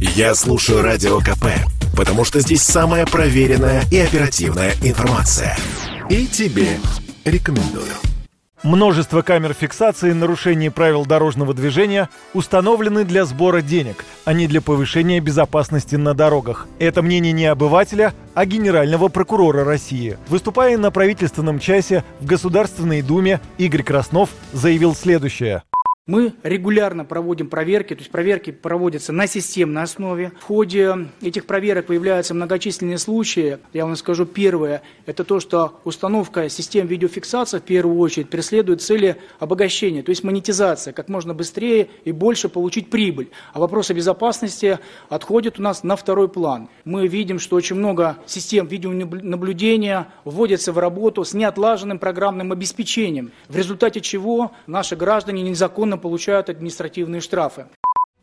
Я слушаю Радио КП, потому что здесь самая проверенная и оперативная информация. И тебе рекомендую. Множество камер фиксации нарушений правил дорожного движения установлены для сбора денег, а не для повышения безопасности на дорогах. Это мнение не обывателя, а генерального прокурора России. Выступая на правительственном часе в Государственной Думе, Игорь Краснов заявил следующее. Мы регулярно проводим проверки, то есть проверки проводятся на системной основе. В ходе этих проверок появляются многочисленные случаи. Я вам скажу первое, это то, что установка систем видеофиксации в первую очередь преследует цели обогащения, то есть монетизация, как можно быстрее и больше получить прибыль. А вопросы безопасности отходят у нас на второй план. Мы видим, что очень много систем видеонаблюдения вводятся в работу с неотлаженным программным обеспечением, в результате чего наши граждане незаконно получают административные штрафы.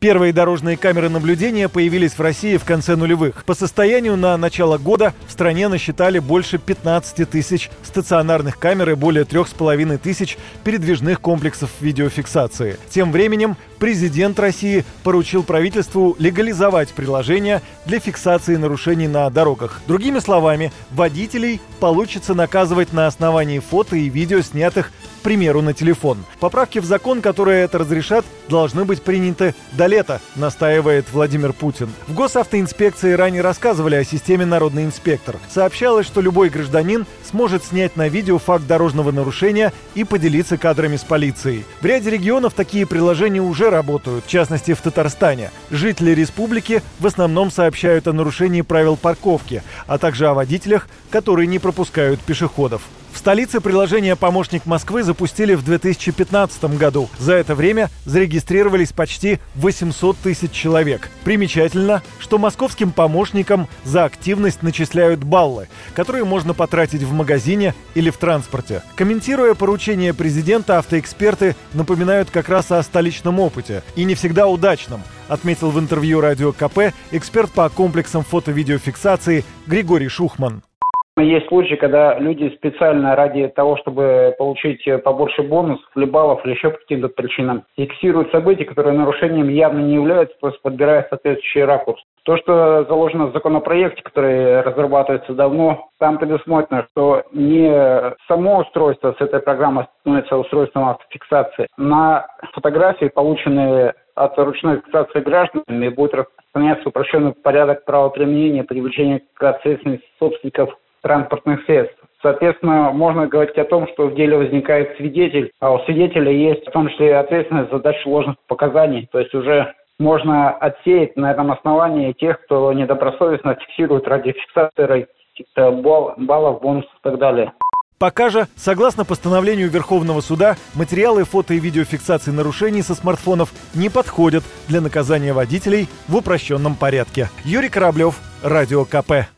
Первые дорожные камеры наблюдения появились в России в конце нулевых. По состоянию на начало года в стране насчитали больше 15 тысяч стационарных камер и более 3,5 тысяч передвижных комплексов видеофиксации. Тем временем президент России поручил правительству легализовать приложения для фиксации нарушений на дорогах. Другими словами, водителей получится наказывать на основании фото и видео, снятых примеру, на телефон. Поправки в закон, которые это разрешат, должны быть приняты до лета, настаивает Владимир Путин. В госавтоинспекции ранее рассказывали о системе «Народный инспектор». Сообщалось, что любой гражданин сможет снять на видео факт дорожного нарушения и поделиться кадрами с полицией. В ряде регионов такие приложения уже работают, в частности в Татарстане. Жители республики в основном сообщают о нарушении правил парковки, а также о водителях, которые не пропускают пешеходов. Столице приложение «Помощник Москвы» запустили в 2015 году. За это время зарегистрировались почти 800 тысяч человек. Примечательно, что московским помощникам за активность начисляют баллы, которые можно потратить в магазине или в транспорте. Комментируя поручение президента, автоэксперты напоминают как раз о столичном опыте. И не всегда удачном отметил в интервью радио КП эксперт по комплексам фото-видеофиксации Григорий Шухман. Есть случаи, когда люди специально ради того, чтобы получить побольше бонусов, или баллов, или еще по каким-то причинам, фиксируют события, которые нарушением явно не являются, просто подбирая соответствующий ракурс. То, что заложено в законопроекте, который разрабатывается давно, там предусмотрено, что не само устройство с этой программой становится устройством автофиксации. На фотографии, полученные от ручной фиксации гражданами, будет распространяться упрощенный порядок правоприменения привлечения к ответственности собственников транспортных средств. Соответственно, можно говорить о том, что в деле возникает свидетель, а у свидетеля есть в том числе ответственность за дачу ложных показаний. То есть уже можно отсеять на этом основании тех, кто недобросовестно фиксирует ради фиксации баллов, бонусов и так далее. Пока же, согласно постановлению Верховного суда, материалы фото и видеофиксации нарушений со смартфонов не подходят для наказания водителей в упрощенном порядке. Юрий Кораблев, Радио КП.